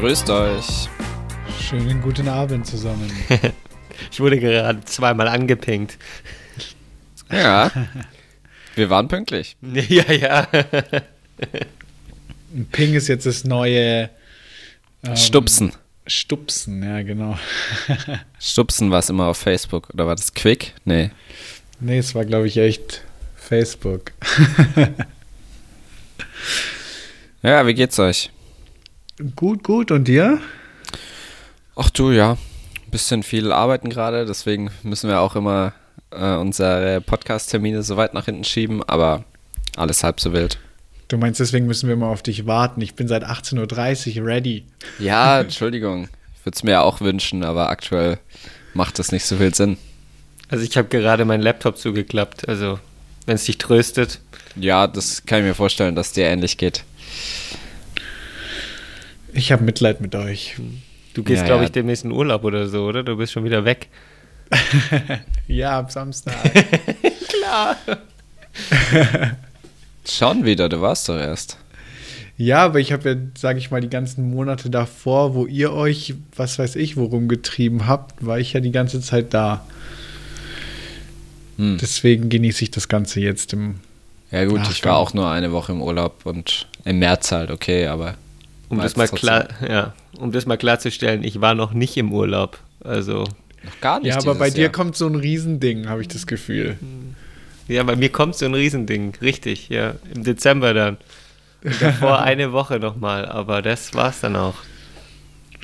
Grüßt euch. Schönen guten Abend zusammen. ich wurde gerade zweimal angepinkt. Ja. Wir waren pünktlich. Ja, ja. Ein Ping ist jetzt das neue ähm, Stupsen. Stupsen, ja, genau. Stupsen war es immer auf Facebook. Oder war das Quick? Nee. Nee, es war, glaube ich, echt Facebook. ja, wie geht's euch? Gut, gut. Und dir? Ach du, ja. Ein bisschen viel arbeiten gerade, deswegen müssen wir auch immer äh, unsere Podcast-Termine so weit nach hinten schieben, aber alles halb so wild. Du meinst, deswegen müssen wir mal auf dich warten. Ich bin seit 18.30 Uhr ready. Ja, Entschuldigung. Ich würde es mir ja auch wünschen, aber aktuell macht das nicht so viel Sinn. Also ich habe gerade meinen Laptop zugeklappt, also wenn es dich tröstet. Ja, das kann ich mir vorstellen, dass dir ähnlich geht. Ich habe Mitleid mit euch. Du gehst, ja, glaube ich, demnächst in Urlaub oder so, oder? Du bist schon wieder weg. ja, am Samstag. Klar. Schon wieder, du warst doch erst. Ja, aber ich habe ja, sage ich mal, die ganzen Monate davor, wo ihr euch, was weiß ich, worum getrieben habt, war ich ja die ganze Zeit da. Hm. Deswegen genieße ich das Ganze jetzt im. Ja, gut, Nachgang. ich war auch nur eine Woche im Urlaub und im März halt, okay, aber. Um das mal klar, ja, um das mal klarzustellen, ich war noch nicht im Urlaub. Also. Noch gar nicht. Ja, aber bei dir Jahr. kommt so ein Riesending, habe ich das Gefühl. Hm. Ja, bei mir kommt so ein Riesending, richtig, ja. Im Dezember dann. Und davor eine Woche nochmal, aber das war's dann auch.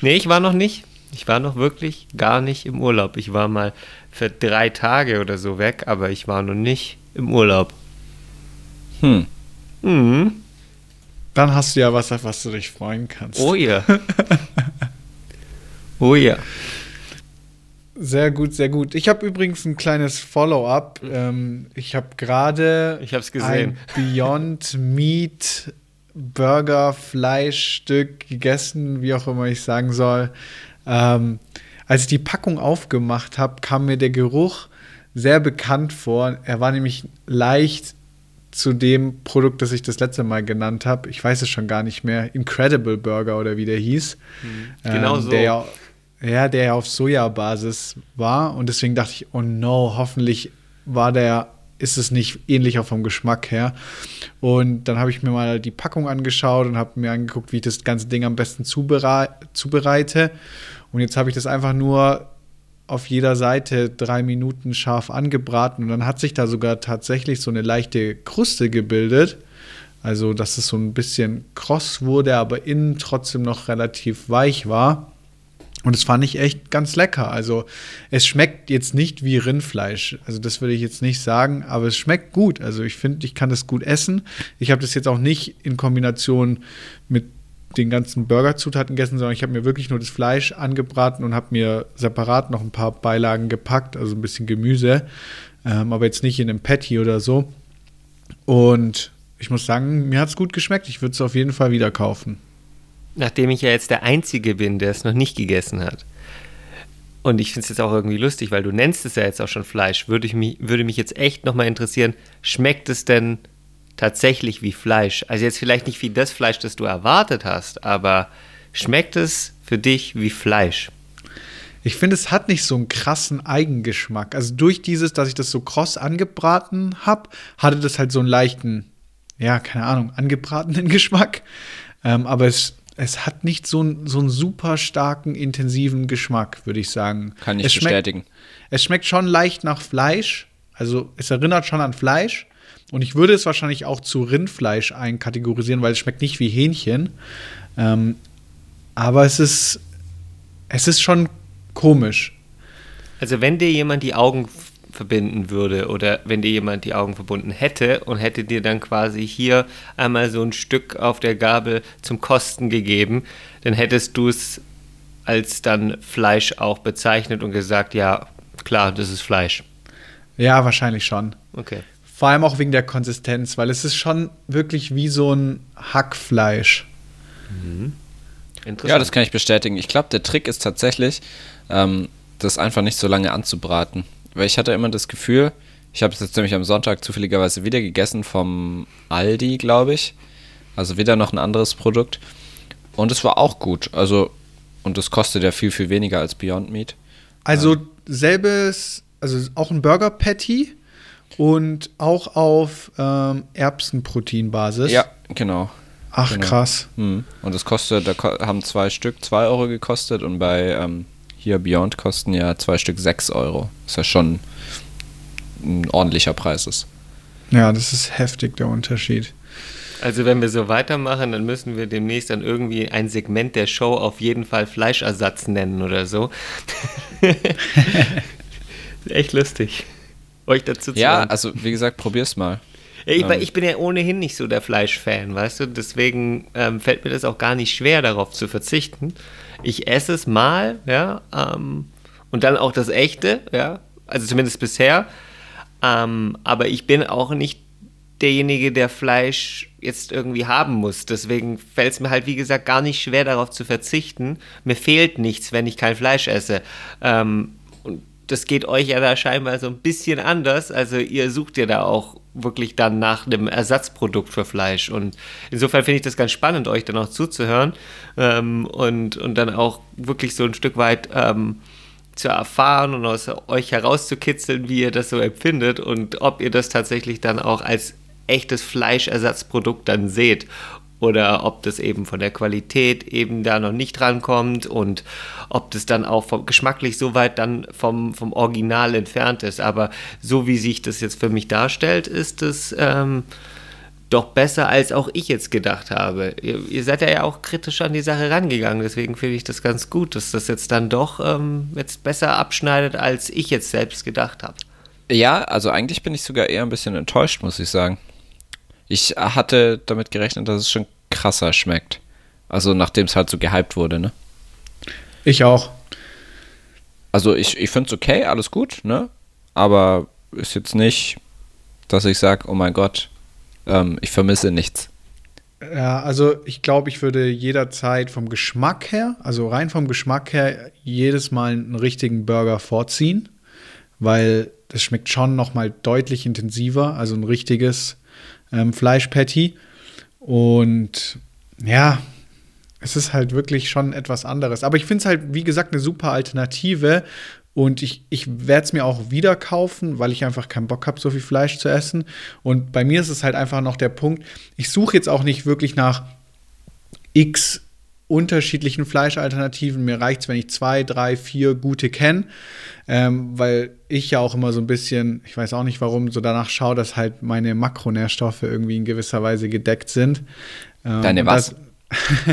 Nee, ich war noch nicht. Ich war noch wirklich gar nicht im Urlaub. Ich war mal für drei Tage oder so weg, aber ich war noch nicht im Urlaub. Hm. Mhm. Dann hast du ja was, auf was du dich freuen kannst. Oh ja. oh ja. Sehr gut, sehr gut. Ich habe übrigens ein kleines Follow-up. Ähm, ich habe gerade ein Beyond Meat Burger Fleischstück gegessen, wie auch immer ich sagen soll. Ähm, als ich die Packung aufgemacht habe, kam mir der Geruch sehr bekannt vor. Er war nämlich leicht zu dem Produkt, das ich das letzte Mal genannt habe. Ich weiß es schon gar nicht mehr. Incredible Burger oder wie der hieß. Mhm. Genau ähm, so. Der ja, der ja auf Sojabasis war und deswegen dachte ich, oh no, hoffentlich war der, ist es nicht ähnlich auch vom Geschmack her. Und dann habe ich mir mal die Packung angeschaut und habe mir angeguckt, wie ich das ganze Ding am besten zubereite. Und jetzt habe ich das einfach nur auf jeder Seite drei Minuten scharf angebraten und dann hat sich da sogar tatsächlich so eine leichte Kruste gebildet. Also, dass es so ein bisschen kross wurde, aber innen trotzdem noch relativ weich war. Und das fand ich echt ganz lecker. Also es schmeckt jetzt nicht wie Rindfleisch. Also das würde ich jetzt nicht sagen, aber es schmeckt gut. Also ich finde, ich kann das gut essen. Ich habe das jetzt auch nicht in Kombination mit den ganzen Burgerzutaten gegessen, sondern ich habe mir wirklich nur das Fleisch angebraten und habe mir separat noch ein paar Beilagen gepackt, also ein bisschen Gemüse, ähm, aber jetzt nicht in einem Patty oder so. Und ich muss sagen, mir hat es gut geschmeckt. Ich würde es auf jeden Fall wieder kaufen nachdem ich ja jetzt der Einzige bin, der es noch nicht gegessen hat. Und ich finde es jetzt auch irgendwie lustig, weil du nennst es ja jetzt auch schon Fleisch. Würde, ich mich, würde mich jetzt echt nochmal interessieren, schmeckt es denn tatsächlich wie Fleisch? Also jetzt vielleicht nicht wie das Fleisch, das du erwartet hast, aber schmeckt es für dich wie Fleisch? Ich finde, es hat nicht so einen krassen Eigengeschmack. Also durch dieses, dass ich das so kross angebraten habe, hatte das halt so einen leichten, ja, keine Ahnung, angebratenen Geschmack. Ähm, aber es es hat nicht so, ein, so einen super starken, intensiven Geschmack, würde ich sagen. Kann ich es bestätigen. Schmeckt, es schmeckt schon leicht nach Fleisch. Also es erinnert schon an Fleisch. Und ich würde es wahrscheinlich auch zu Rindfleisch einkategorisieren, weil es schmeckt nicht wie Hähnchen. Ähm, aber es ist, es ist schon komisch. Also wenn dir jemand die Augen verbinden würde oder wenn dir jemand die Augen verbunden hätte und hätte dir dann quasi hier einmal so ein Stück auf der Gabel zum Kosten gegeben, dann hättest du es als dann Fleisch auch bezeichnet und gesagt, ja, klar, das ist Fleisch. Ja, wahrscheinlich schon. Okay. Vor allem auch wegen der Konsistenz, weil es ist schon wirklich wie so ein Hackfleisch. Mhm. Ja, das kann ich bestätigen. Ich glaube, der Trick ist tatsächlich, ähm, das einfach nicht so lange anzubraten weil ich hatte immer das Gefühl, ich habe es jetzt nämlich am Sonntag zufälligerweise wieder gegessen vom Aldi, glaube ich. Also wieder noch ein anderes Produkt. Und es war auch gut. Also, und es kostet ja viel, viel weniger als Beyond Meat. Also ähm. selbes, also auch ein Burger Patty und auch auf ähm, Erbsenproteinbasis. Ja, genau. Ach, genau. krass. Hm. Und es kostet, da haben zwei Stück 2 Euro gekostet und bei ähm, hier Beyond kosten ja zwei Stück 6 Euro. Was ja schon ein ordentlicher Preis ist. Ja, das ist heftig, der Unterschied. Also wenn wir so weitermachen, dann müssen wir demnächst dann irgendwie ein Segment der Show auf jeden Fall Fleischersatz nennen oder so. Echt lustig, euch dazu zu Ja, hören. also wie gesagt, probier's mal. Ich, ähm. ich, bin ja ohnehin nicht so der Fleischfan, weißt du, deswegen ähm, fällt mir das auch gar nicht schwer, darauf zu verzichten. Ich esse es mal, ja, ähm, und dann auch das echte, ja, also zumindest bisher. Ähm, aber ich bin auch nicht derjenige, der Fleisch jetzt irgendwie haben muss. Deswegen fällt es mir halt, wie gesagt, gar nicht schwer, darauf zu verzichten. Mir fehlt nichts, wenn ich kein Fleisch esse. Ähm, das geht euch ja da scheinbar so ein bisschen anders. Also ihr sucht ja da auch wirklich dann nach einem Ersatzprodukt für Fleisch. Und insofern finde ich das ganz spannend, euch dann auch zuzuhören ähm, und, und dann auch wirklich so ein Stück weit ähm, zu erfahren und aus euch herauszukitzeln, wie ihr das so empfindet und ob ihr das tatsächlich dann auch als echtes Fleischersatzprodukt dann seht oder ob das eben von der Qualität eben da noch nicht rankommt und ob das dann auch vom, geschmacklich so weit dann vom, vom Original entfernt ist. Aber so wie sich das jetzt für mich darstellt, ist es ähm, doch besser, als auch ich jetzt gedacht habe. Ihr, ihr, seid ja auch kritisch an die Sache rangegangen, deswegen finde ich das ganz gut, dass das jetzt dann doch ähm, jetzt besser abschneidet, als ich jetzt selbst gedacht habe. Ja, also eigentlich bin ich sogar eher ein bisschen enttäuscht, muss ich sagen. Ich hatte damit gerechnet, dass es schon krasser schmeckt. Also nachdem es halt so gehypt wurde, ne? Ich auch. Also ich, ich finde es okay, alles gut, ne? Aber ist jetzt nicht, dass ich sage, oh mein Gott, ähm, ich vermisse nichts. Ja, also ich glaube, ich würde jederzeit vom Geschmack her, also rein vom Geschmack her, jedes Mal einen richtigen Burger vorziehen, weil das schmeckt schon noch mal deutlich intensiver, also ein richtiges ähm, Fleischpatty. Und ja, es ist halt wirklich schon etwas anderes. Aber ich finde es halt, wie gesagt, eine super Alternative. Und ich, ich werde es mir auch wieder kaufen, weil ich einfach keinen Bock habe, so viel Fleisch zu essen. Und bei mir ist es halt einfach noch der Punkt, ich suche jetzt auch nicht wirklich nach X unterschiedlichen Fleischalternativen. Mir reicht es, wenn ich zwei, drei, vier gute kenne, ähm, weil ich ja auch immer so ein bisschen, ich weiß auch nicht warum, so danach schaue, dass halt meine Makronährstoffe irgendwie in gewisser Weise gedeckt sind. Ähm, Deine was? Das,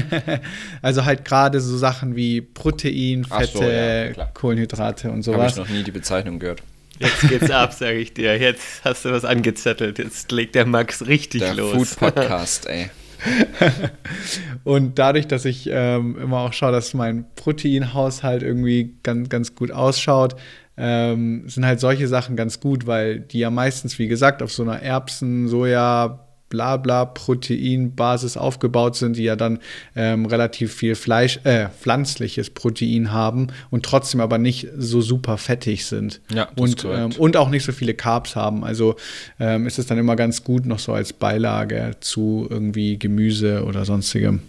also halt gerade so Sachen wie Protein, Fette, so, ja, Kohlenhydrate und sowas. Habe ich noch nie die Bezeichnung gehört. Jetzt geht's ab, sage ich dir. Jetzt hast du was angezettelt. Jetzt legt der Max richtig der los. Food Podcast, ey. und dadurch, dass ich ähm, immer auch schaue, dass mein Proteinhaushalt irgendwie ganz, ganz gut ausschaut, ähm, sind halt solche Sachen ganz gut, weil die ja meistens, wie gesagt, auf so einer Erbsen, Soja, Blabla Proteinbasis aufgebaut sind, die ja dann ähm, relativ viel Fleisch, äh, pflanzliches Protein haben und trotzdem aber nicht so super fettig sind. Ja, und, ähm, und auch nicht so viele Carbs haben. Also ähm, ist es dann immer ganz gut, noch so als Beilage zu irgendwie Gemüse oder sonstigem.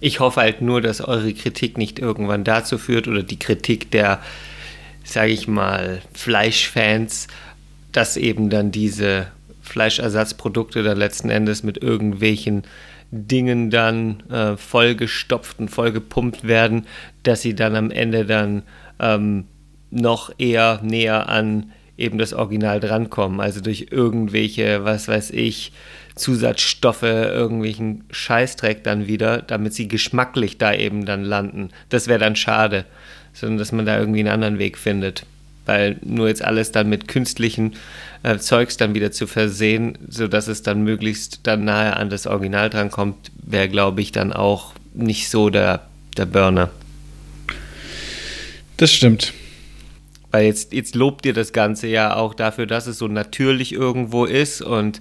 Ich hoffe halt nur, dass eure Kritik nicht irgendwann dazu führt oder die Kritik der, sage ich mal, Fleischfans, dass eben dann diese Fleischersatzprodukte dann letzten Endes mit irgendwelchen Dingen dann äh, vollgestopft und vollgepumpt werden, dass sie dann am Ende dann ähm, noch eher näher an eben das Original drankommen. Also durch irgendwelche, was weiß ich, Zusatzstoffe, irgendwelchen Scheißdreck dann wieder, damit sie geschmacklich da eben dann landen. Das wäre dann schade, sondern dass man da irgendwie einen anderen Weg findet weil nur jetzt alles dann mit künstlichen äh, Zeugs dann wieder zu versehen, sodass es dann möglichst dann nahe an das Original drankommt, wäre, glaube ich, dann auch nicht so der, der Burner. Das stimmt. Weil jetzt, jetzt lobt ihr das Ganze ja auch dafür, dass es so natürlich irgendwo ist und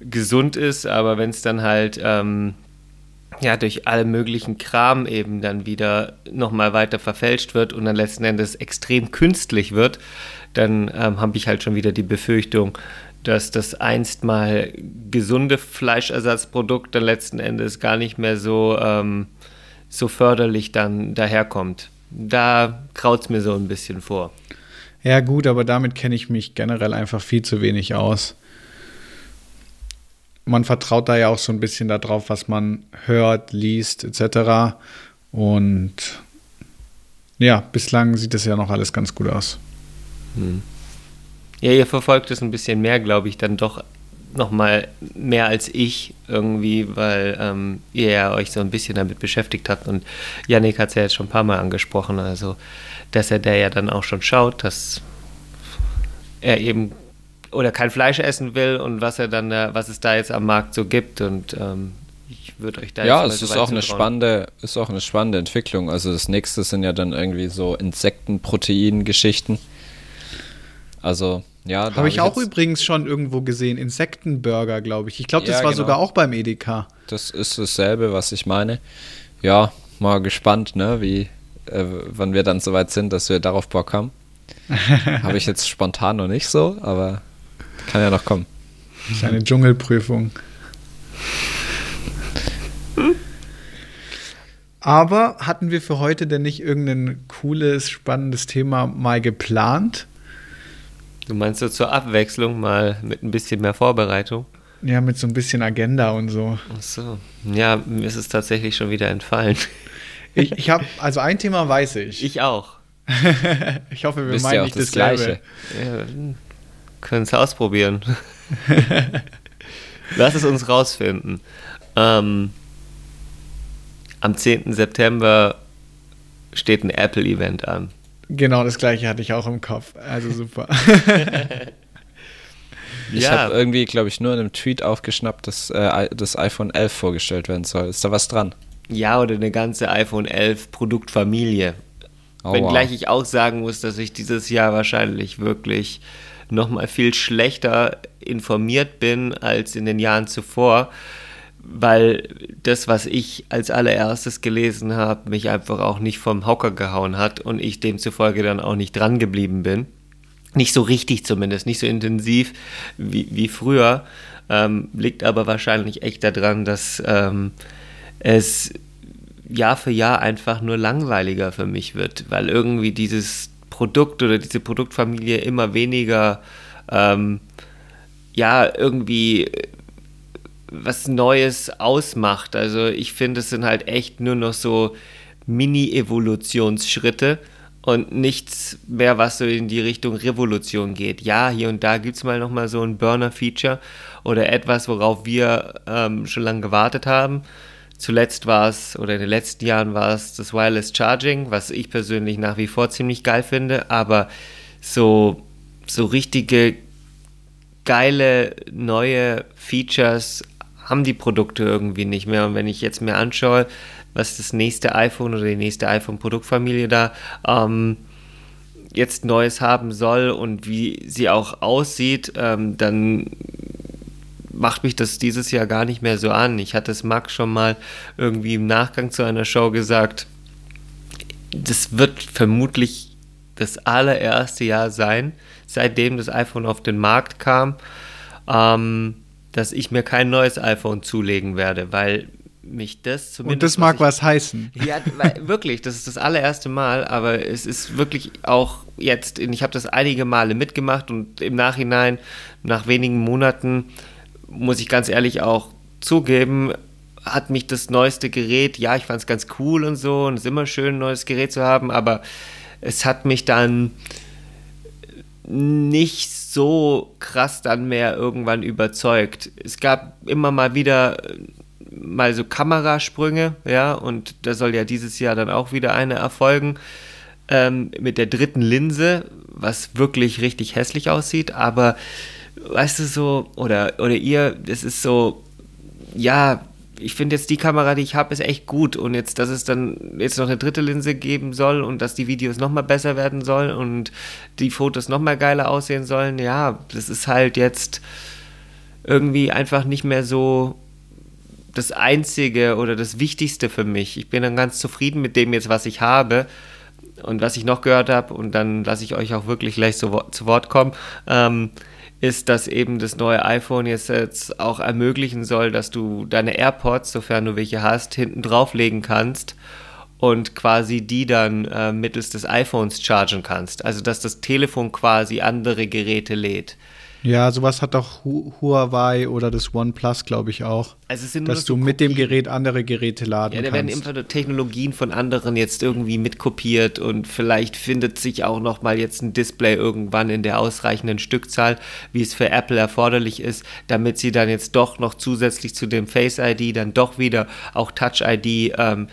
gesund ist, aber wenn es dann halt ähm, ja, durch alle möglichen Kram eben dann wieder nochmal weiter verfälscht wird und dann letzten Endes extrem künstlich wird, dann ähm, habe ich halt schon wieder die Befürchtung, dass das einst mal gesunde Fleischersatzprodukt dann letzten Endes gar nicht mehr so, ähm, so förderlich dann daherkommt. Da kraut es mir so ein bisschen vor. Ja, gut, aber damit kenne ich mich generell einfach viel zu wenig aus. Man vertraut da ja auch so ein bisschen darauf, was man hört, liest, etc. Und ja, bislang sieht es ja noch alles ganz gut aus. Hm. Ja, ihr verfolgt es ein bisschen mehr, glaube ich, dann doch noch mal mehr als ich irgendwie, weil ähm, ihr ja euch so ein bisschen damit beschäftigt habt und Yannick hat es ja jetzt schon ein paar Mal angesprochen, also dass er da ja dann auch schon schaut, dass er eben oder kein Fleisch essen will und was er dann da, was es da jetzt am Markt so gibt und ähm, ich würde euch da ja es so ist auch eine spannende ist auch eine spannende Entwicklung also das nächste sind ja dann irgendwie so Insektenprotein-Geschichten also ja, habe hab ich, auch übrigens schon irgendwo gesehen. Insektenburger, glaube ich. Ich glaube, das ja, war genau. sogar auch beim Edeka. Das ist dasselbe, was ich meine. Ja, mal gespannt, ne, wie, äh, wann wir dann soweit sind, dass wir darauf Bock haben. habe ich jetzt spontan noch nicht so, aber kann ja noch kommen. Kleine Dschungelprüfung. Aber hatten wir für heute denn nicht irgendein cooles, spannendes Thema mal geplant? Du meinst so zur Abwechslung mal mit ein bisschen mehr Vorbereitung? Ja, mit so ein bisschen Agenda und so. Ach so. Ja, mir ist es tatsächlich schon wieder entfallen. Ich, ich habe, also ein Thema weiß ich. Ich auch. ich hoffe, wir Wisst meinen nicht das, das Gleiche. Ja, können es ausprobieren. Lass es uns rausfinden. Ähm, am 10. September steht ein Apple-Event an. Genau, das gleiche hatte ich auch im Kopf. Also super. ich ja. habe irgendwie, glaube ich, nur in einem Tweet aufgeschnappt, dass äh, das iPhone 11 vorgestellt werden soll. Ist da was dran? Ja, oder eine ganze iPhone 11 Produktfamilie. Oh, Wenngleich wow. ich auch sagen muss, dass ich dieses Jahr wahrscheinlich wirklich noch mal viel schlechter informiert bin als in den Jahren zuvor weil das, was ich als allererstes gelesen habe, mich einfach auch nicht vom Hocker gehauen hat und ich demzufolge dann auch nicht dran geblieben bin. Nicht so richtig zumindest, nicht so intensiv wie, wie früher. Ähm, liegt aber wahrscheinlich echt daran, dass ähm, es Jahr für Jahr einfach nur langweiliger für mich wird, weil irgendwie dieses Produkt oder diese Produktfamilie immer weniger ähm, ja irgendwie was Neues ausmacht. Also ich finde, es sind halt echt nur noch so Mini-Evolutionsschritte und nichts mehr, was so in die Richtung Revolution geht. Ja, hier und da gibt es mal nochmal so ein Burner-Feature oder etwas, worauf wir ähm, schon lange gewartet haben. Zuletzt war es, oder in den letzten Jahren war es das Wireless Charging, was ich persönlich nach wie vor ziemlich geil finde, aber so, so richtige geile neue Features haben die Produkte irgendwie nicht mehr. Und wenn ich jetzt mir anschaue, was das nächste iPhone oder die nächste iPhone-Produktfamilie da ähm, jetzt Neues haben soll und wie sie auch aussieht, ähm, dann macht mich das dieses Jahr gar nicht mehr so an. Ich hatte es Max schon mal irgendwie im Nachgang zu einer Show gesagt. Das wird vermutlich das allererste Jahr sein, seitdem das iPhone auf den Markt kam. Ähm, dass ich mir kein neues iPhone zulegen werde, weil mich das zumindest. Und das mag was, ich, was heißen. Ja, wirklich, das ist das allererste Mal, aber es ist wirklich auch jetzt, ich habe das einige Male mitgemacht und im Nachhinein, nach wenigen Monaten, muss ich ganz ehrlich auch zugeben, hat mich das neueste Gerät, ja, ich fand es ganz cool und so und es ist immer schön, ein neues Gerät zu haben, aber es hat mich dann nicht so krass dann mehr irgendwann überzeugt. Es gab immer mal wieder äh, mal so Kamerasprünge, ja, und da soll ja dieses Jahr dann auch wieder eine erfolgen ähm, mit der dritten Linse, was wirklich richtig hässlich aussieht, aber weißt du so, oder, oder ihr, das ist so, ja, ich finde jetzt die Kamera, die ich habe, ist echt gut. Und jetzt, dass es dann jetzt noch eine dritte Linse geben soll und dass die Videos nochmal besser werden sollen und die Fotos nochmal geiler aussehen sollen, ja, das ist halt jetzt irgendwie einfach nicht mehr so das Einzige oder das Wichtigste für mich. Ich bin dann ganz zufrieden mit dem jetzt, was ich habe und was ich noch gehört habe und dann lasse ich euch auch wirklich gleich zu Wort kommen. Ähm, ist, dass eben das neue iPhone jetzt, jetzt auch ermöglichen soll, dass du deine AirPods, sofern du welche hast, hinten drauflegen kannst und quasi die dann äh, mittels des iPhones chargen kannst. Also dass das Telefon quasi andere Geräte lädt. Ja, sowas hat auch Hu Huawei oder das OnePlus, glaube ich, auch. Also es sind dass du so mit dem Gerät andere Geräte laden ja, da kannst. werden immer Technologien von anderen jetzt irgendwie mitkopiert und vielleicht findet sich auch noch mal jetzt ein Display irgendwann in der ausreichenden Stückzahl, wie es für Apple erforderlich ist, damit sie dann jetzt doch noch zusätzlich zu dem Face ID dann doch wieder auch Touch ID ähm,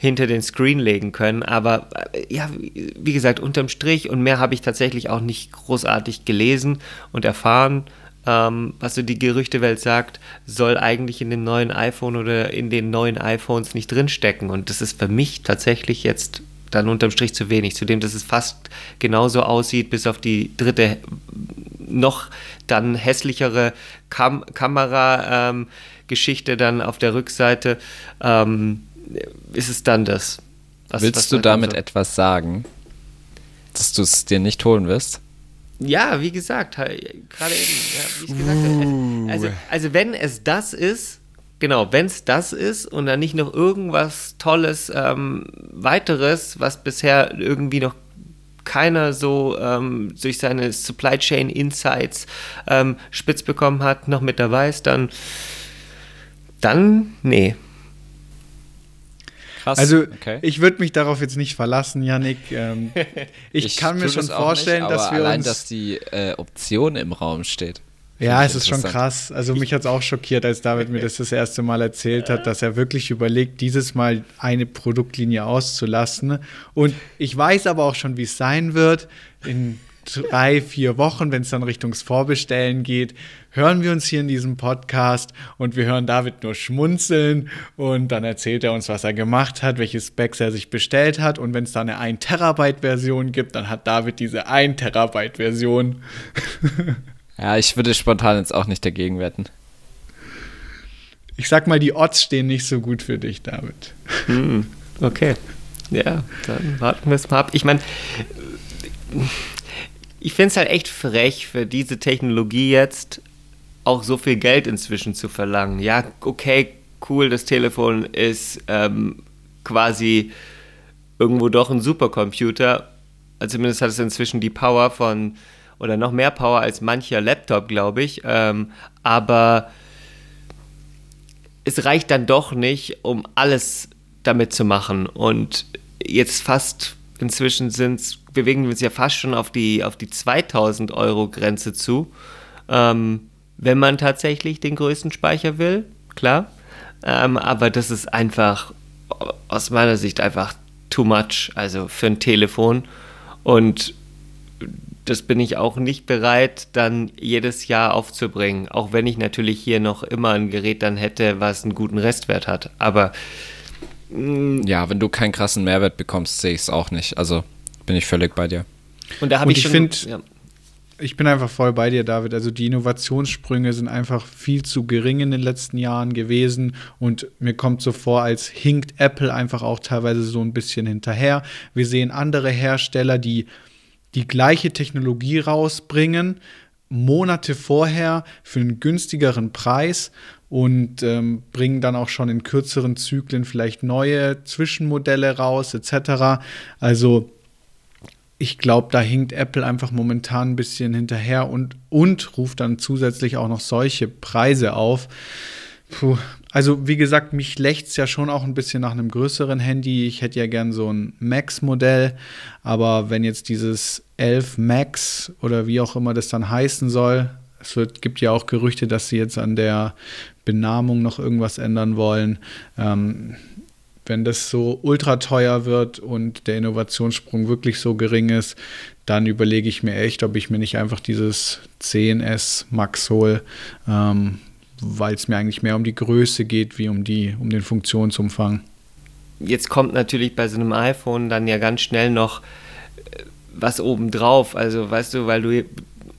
hinter den Screen legen können. Aber äh, ja, wie gesagt, unterm Strich und mehr habe ich tatsächlich auch nicht großartig gelesen und erfahren. Ähm, was so die Gerüchtewelt sagt, soll eigentlich in dem neuen iPhone oder in den neuen iPhones nicht drinstecken. Und das ist für mich tatsächlich jetzt dann unterm Strich zu wenig. Zudem, dass es fast genauso aussieht, bis auf die dritte, noch dann hässlichere Kam Kamera-Geschichte ähm, dann auf der Rückseite. Ähm, ist es dann das. Was, Willst was du damit so? etwas sagen? Dass du es dir nicht holen wirst? Ja, wie gesagt, gerade eben, ja, wie ich gesagt uh. habe. Also, also, wenn es das ist, genau, wenn es das ist und dann nicht noch irgendwas Tolles ähm, weiteres, was bisher irgendwie noch keiner so ähm, durch seine Supply Chain Insights ähm, spitz bekommen hat, noch mit dabei ist, dann, dann, nee, Krass. Also okay. ich würde mich darauf jetzt nicht verlassen, Yannick. Ähm, ich, ich, kann mir schon vorstellen, nicht, dass wir allein, uns dass die äh, Option im Raum steht. Ja, es ist schon krass. Also mich hat es auch schockiert, als David mir das das erste Mal erzählt hat, dass er wirklich überlegt, dieses Mal eine Produktlinie auszulassen. Und ich weiß aber auch schon, wie es sein wird. In drei, vier Wochen, wenn es dann Richtung Vorbestellen geht, hören wir uns hier in diesem Podcast und wir hören David nur schmunzeln und dann erzählt er uns, was er gemacht hat, welche Specs er sich bestellt hat und wenn es da eine 1 Terabyte Version gibt, dann hat David diese 1 Terabyte Version. ja, ich würde spontan jetzt auch nicht dagegen wetten. Ich sag mal, die Odds stehen nicht so gut für dich, David. Hm, okay. Ja, dann warten wir es mal ab. Ich meine, ich finde es halt echt frech für diese Technologie jetzt auch so viel Geld inzwischen zu verlangen. Ja, okay, cool, das Telefon ist ähm, quasi irgendwo doch ein Supercomputer. Also zumindest hat es inzwischen die Power von, oder noch mehr Power als mancher Laptop, glaube ich. Ähm, aber es reicht dann doch nicht, um alles damit zu machen. Und jetzt fast inzwischen sind's, bewegen wir uns ja fast schon auf die, auf die 2000 Euro Grenze zu. Ähm, wenn man tatsächlich den größten Speicher will, klar. Ähm, aber das ist einfach aus meiner Sicht einfach too much, also für ein Telefon. Und das bin ich auch nicht bereit, dann jedes Jahr aufzubringen. Auch wenn ich natürlich hier noch immer ein Gerät dann hätte, was einen guten Restwert hat. Aber ja, wenn du keinen krassen Mehrwert bekommst, sehe ich es auch nicht. Also bin ich völlig bei dir. Und da habe ich, ich finde, ja. ich bin einfach voll bei dir, David. Also die Innovationssprünge sind einfach viel zu gering in den letzten Jahren gewesen und mir kommt so vor, als hinkt Apple einfach auch teilweise so ein bisschen hinterher. Wir sehen andere Hersteller, die die gleiche Technologie rausbringen, Monate vorher für einen günstigeren Preis und ähm, bringen dann auch schon in kürzeren Zyklen vielleicht neue Zwischenmodelle raus etc. Also ich glaube, da hinkt Apple einfach momentan ein bisschen hinterher und, und ruft dann zusätzlich auch noch solche Preise auf. Puh. Also, wie gesagt, mich lächt es ja schon auch ein bisschen nach einem größeren Handy. Ich hätte ja gern so ein Max-Modell, aber wenn jetzt dieses 11 Max oder wie auch immer das dann heißen soll, es wird, gibt ja auch Gerüchte, dass sie jetzt an der Benamung noch irgendwas ändern wollen. Ähm, wenn das so ultra teuer wird und der Innovationssprung wirklich so gering ist, dann überlege ich mir echt, ob ich mir nicht einfach dieses 10S Max hole, ähm, weil es mir eigentlich mehr um die Größe geht, wie um, die, um den Funktionsumfang. Jetzt kommt natürlich bei so einem iPhone dann ja ganz schnell noch äh, was obendrauf. Also weißt du, weil du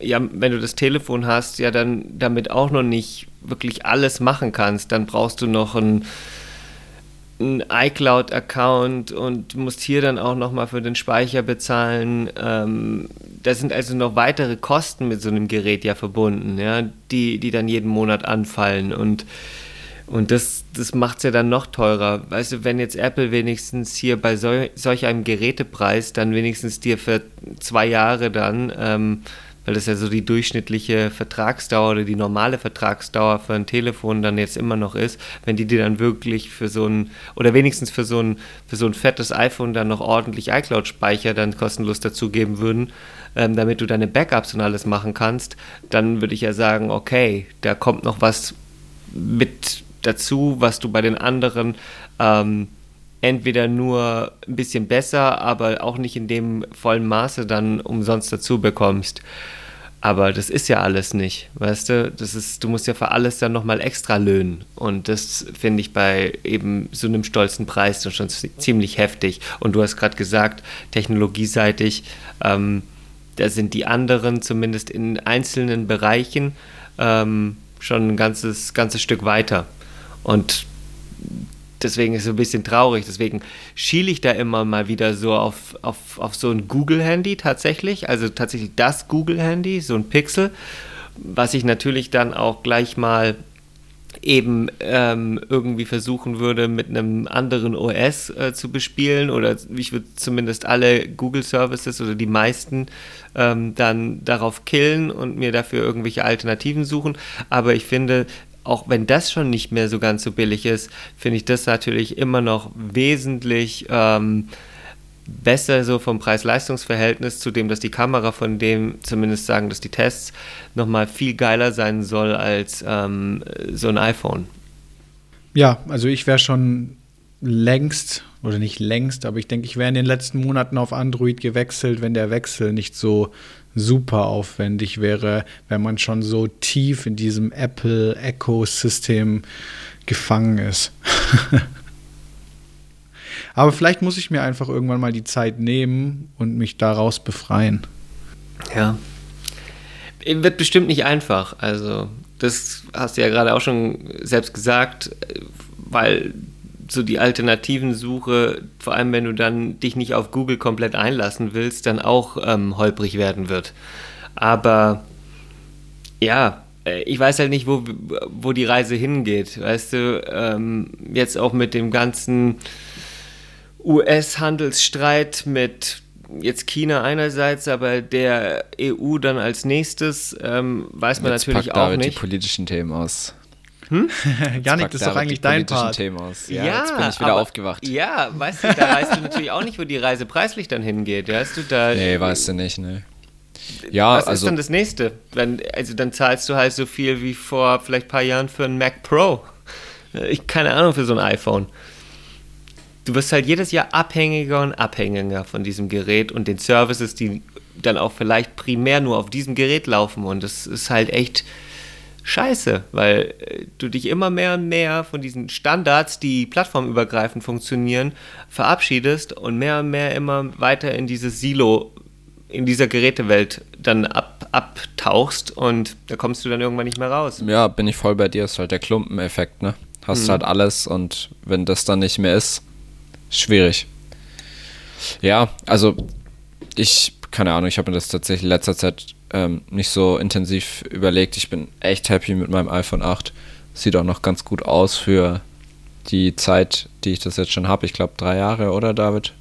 ja, wenn du das Telefon hast, ja dann damit auch noch nicht wirklich alles machen kannst, dann brauchst du noch ein, einen iCloud-Account und musst hier dann auch nochmal für den Speicher bezahlen. Ähm, da sind also noch weitere Kosten mit so einem Gerät ja verbunden, ja, die, die dann jeden Monat anfallen und und das, das macht es ja dann noch teurer. Weißt du, wenn jetzt Apple wenigstens hier bei sol solch einem Gerätepreis dann wenigstens dir für zwei Jahre dann ähm, weil das ja so die durchschnittliche Vertragsdauer oder die normale Vertragsdauer für ein Telefon dann jetzt immer noch ist, wenn die dir dann wirklich für so ein, oder wenigstens für so ein, für so ein fettes iPhone dann noch ordentlich iCloud-Speicher dann kostenlos dazugeben würden, ähm, damit du deine Backups und alles machen kannst, dann würde ich ja sagen, okay, da kommt noch was mit dazu, was du bei den anderen ähm, entweder nur ein bisschen besser, aber auch nicht in dem vollen Maße dann umsonst dazu bekommst. Aber das ist ja alles nicht, weißt du? Das ist, du musst ja für alles dann nochmal extra löhnen. Und das finde ich bei eben so einem stolzen Preis dann schon ziemlich heftig. Und du hast gerade gesagt, technologieseitig, ähm, da sind die anderen zumindest in einzelnen Bereichen ähm, schon ein ganzes, ganzes Stück weiter. Und deswegen ist es ein bisschen traurig. Deswegen schiele ich da immer mal wieder so auf, auf, auf so ein Google-Handy tatsächlich. Also tatsächlich das Google-Handy, so ein Pixel, was ich natürlich dann auch gleich mal eben ähm, irgendwie versuchen würde, mit einem anderen OS äh, zu bespielen oder ich würde zumindest alle Google Services oder die meisten ähm, dann darauf killen und mir dafür irgendwelche Alternativen suchen. Aber ich finde, auch wenn das schon nicht mehr so ganz so billig ist, finde ich das natürlich immer noch wesentlich ähm, besser so vom Preis-Leistungs-Verhältnis zu dem, dass die Kamera von dem, zumindest sagen, dass die Tests nochmal viel geiler sein soll als ähm, so ein iPhone. Ja, also ich wäre schon längst, oder nicht längst, aber ich denke, ich wäre in den letzten Monaten auf Android gewechselt, wenn der Wechsel nicht so super aufwendig wäre, wenn man schon so tief in diesem Apple-Ecosystem gefangen ist. Aber vielleicht muss ich mir einfach irgendwann mal die Zeit nehmen und mich daraus befreien. Ja. Wird bestimmt nicht einfach. Also, das hast du ja gerade auch schon selbst gesagt, weil so die alternativen Suche, vor allem wenn du dann dich nicht auf Google komplett einlassen willst, dann auch ähm, holprig werden wird. Aber ja, äh, ich weiß halt nicht, wo, wo die Reise hingeht. Weißt du, ähm, jetzt auch mit dem ganzen US-Handelsstreit mit jetzt China einerseits, aber der EU dann als nächstes, ähm, weiß man jetzt natürlich packt auch David nicht. die politischen Themen aus. Hm? Janik, das ist doch eigentlich dein Part. Themen aus. Ja, ja, jetzt bin ich wieder aber, aufgewacht. Ja, weißt du, da weißt du natürlich auch nicht, wo die Reise preislich dann hingeht. Weißt du, da, nee, weißt du nicht, ne. Ja, Was also, ist dann das nächste? Wenn, also dann zahlst du halt so viel wie vor vielleicht ein paar Jahren für ein Mac Pro. Ich keine Ahnung für so ein iPhone. Du wirst halt jedes Jahr abhängiger und abhängiger von diesem Gerät und den Services, die dann auch vielleicht primär nur auf diesem Gerät laufen. Und das ist halt echt scheiße, weil äh, du dich immer mehr und mehr von diesen Standards, die plattformübergreifend funktionieren, verabschiedest und mehr und mehr immer weiter in dieses Silo, in dieser Gerätewelt dann ab, abtauchst und da kommst du dann irgendwann nicht mehr raus. Ja, bin ich voll bei dir, ist halt der Klumpeneffekt, ne? Hast mhm. halt alles und wenn das dann nicht mehr ist, schwierig. Ja, also ich, keine Ahnung, ich habe mir das tatsächlich in letzter Zeit ähm, nicht so intensiv überlegt. Ich bin echt happy mit meinem iPhone 8. Sieht auch noch ganz gut aus für die Zeit, die ich das jetzt schon habe. Ich glaube drei Jahre, oder David?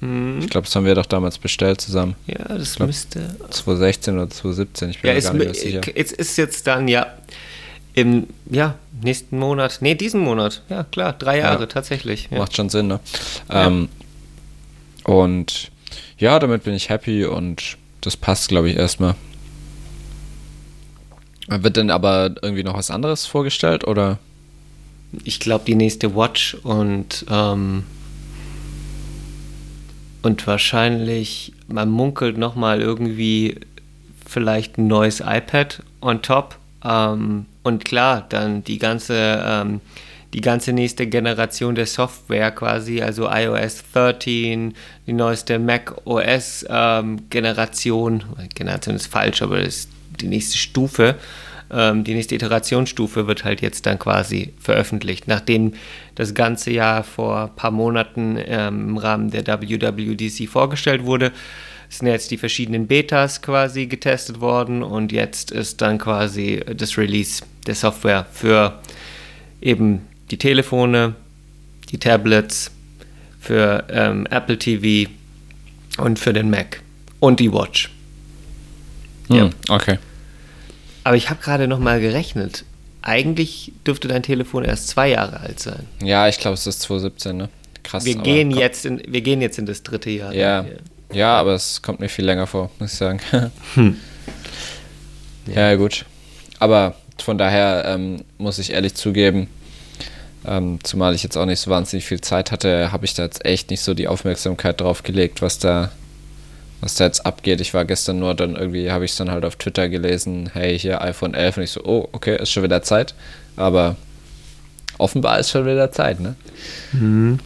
Mhm. Ich glaube, das haben wir doch damals bestellt zusammen. Ja, das glaub, müsste. 2016 oder 2017, ich bin ja, mir gar nicht sicher. Jetzt ist jetzt dann ja im ja, nächsten Monat, nee, diesen Monat, ja klar, drei Jahre ja, tatsächlich. Ja. Macht schon Sinn, ne? Ähm, und ja, damit bin ich happy und das passt, glaube ich, erstmal. Wird denn aber irgendwie noch was anderes vorgestellt oder? Ich glaube die nächste Watch und ähm, und wahrscheinlich man munkelt noch mal irgendwie vielleicht ein neues iPad on top ähm, und klar dann die ganze ähm, die ganze nächste Generation der Software quasi, also iOS 13, die neueste Mac OS ähm, Generation, Generation ist falsch, aber ist die nächste Stufe ähm, die nächste Iterationsstufe wird halt jetzt dann quasi veröffentlicht. Nachdem das ganze Jahr vor ein paar Monaten ähm, im Rahmen der WWDC vorgestellt wurde, sind jetzt die verschiedenen Betas quasi getestet worden und jetzt ist dann quasi das Release der Software für eben die Telefone, die Tablets, für ähm, Apple TV und für den Mac und die Watch. Hm, ja. Okay. Aber ich habe gerade noch mal gerechnet. Eigentlich dürfte dein Telefon erst zwei Jahre alt sein. Ja, ich glaube, es ist 2017, ne? Krass. Wir gehen, jetzt in, wir gehen jetzt in das dritte Jahr. Ja, ja, aber es kommt mir viel länger vor, muss ich sagen. hm. ja. ja, gut. Aber von daher ähm, muss ich ehrlich zugeben, ähm, zumal ich jetzt auch nicht so wahnsinnig viel Zeit hatte, habe ich da jetzt echt nicht so die Aufmerksamkeit drauf gelegt, was da, was da jetzt abgeht. Ich war gestern nur dann irgendwie, habe ich es dann halt auf Twitter gelesen, hey, hier iPhone 11 und ich so, oh, okay, ist schon wieder Zeit. Aber offenbar ist schon wieder Zeit, ne? Mhm.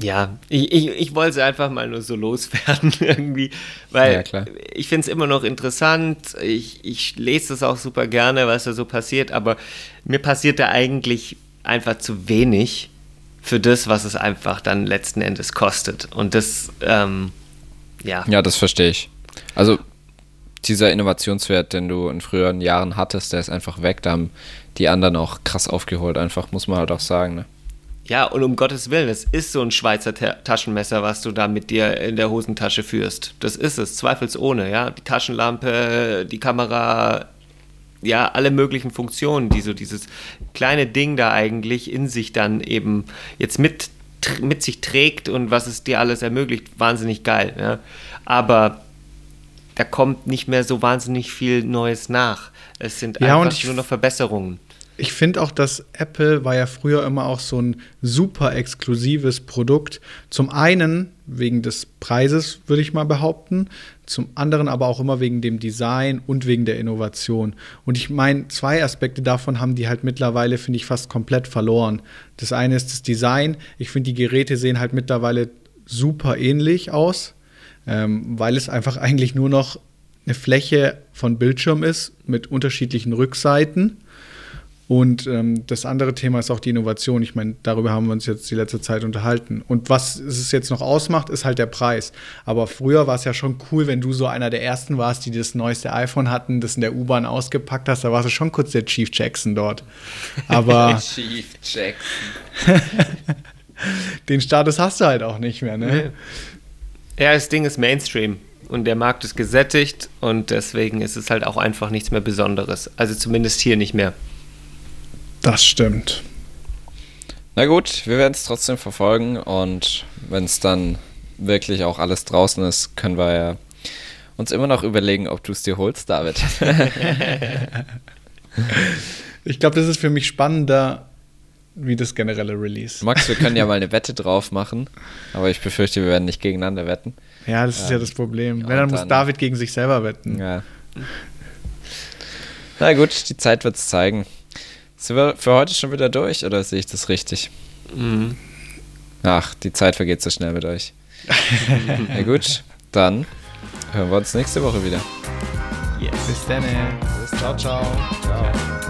Ja, ich, ich, ich wollte es einfach mal nur so loswerden irgendwie, weil ja, ich finde es immer noch interessant. Ich, ich lese es auch super gerne, was da so passiert, aber mir passiert da eigentlich einfach zu wenig für das, was es einfach dann letzten Endes kostet. Und das, ähm, ja. Ja, das verstehe ich. Also dieser Innovationswert, den du in früheren Jahren hattest, der ist einfach weg. Da haben die anderen auch krass aufgeholt, einfach, muss man halt auch sagen. Ne? Ja, und um Gottes Willen, es ist so ein Schweizer Ta Taschenmesser, was du da mit dir in der Hosentasche führst. Das ist es, zweifelsohne, ja. Die Taschenlampe, die Kamera, ja, alle möglichen Funktionen, die so dieses kleine Ding da eigentlich in sich dann eben jetzt mit, mit sich trägt und was es dir alles ermöglicht, wahnsinnig geil, ja. Aber da kommt nicht mehr so wahnsinnig viel Neues nach. Es sind ja, einfach nur noch Verbesserungen ich finde auch, dass Apple war ja früher immer auch so ein super exklusives Produkt. Zum einen wegen des Preises, würde ich mal behaupten. Zum anderen aber auch immer wegen dem Design und wegen der Innovation. Und ich meine, zwei Aspekte davon haben die halt mittlerweile, finde ich, fast komplett verloren. Das eine ist das Design. Ich finde, die Geräte sehen halt mittlerweile super ähnlich aus, ähm, weil es einfach eigentlich nur noch eine Fläche von Bildschirm ist mit unterschiedlichen Rückseiten und ähm, das andere Thema ist auch die Innovation. Ich meine, darüber haben wir uns jetzt die letzte Zeit unterhalten. Und was es jetzt noch ausmacht, ist halt der Preis. Aber früher war es ja schon cool, wenn du so einer der ersten warst, die das neueste iPhone hatten, das in der U-Bahn ausgepackt hast. Da warst du schon kurz der Chief Jackson dort. Aber Chief Jackson. den Status hast du halt auch nicht mehr, ne? Ja, das Ding ist Mainstream und der Markt ist gesättigt und deswegen ist es halt auch einfach nichts mehr Besonderes. Also zumindest hier nicht mehr. Das stimmt. Na gut, wir werden es trotzdem verfolgen und wenn es dann wirklich auch alles draußen ist, können wir ja uns immer noch überlegen, ob du es dir holst, David. ich glaube, das ist für mich spannender wie das generelle Release. Max, wir können ja mal eine Wette drauf machen, aber ich befürchte, wir werden nicht gegeneinander wetten. Ja, das ist ähm, ja das Problem. Wenn, dann muss David gegen sich selber wetten. Ja. Na gut, die Zeit wird es zeigen. Sind wir für heute schon wieder durch oder sehe ich das richtig? Mhm. Ach, die Zeit vergeht so schnell mit euch. Na gut, dann hören wir uns nächste Woche wieder. Yes. Bis dann. Bis, ciao, ciao. ciao.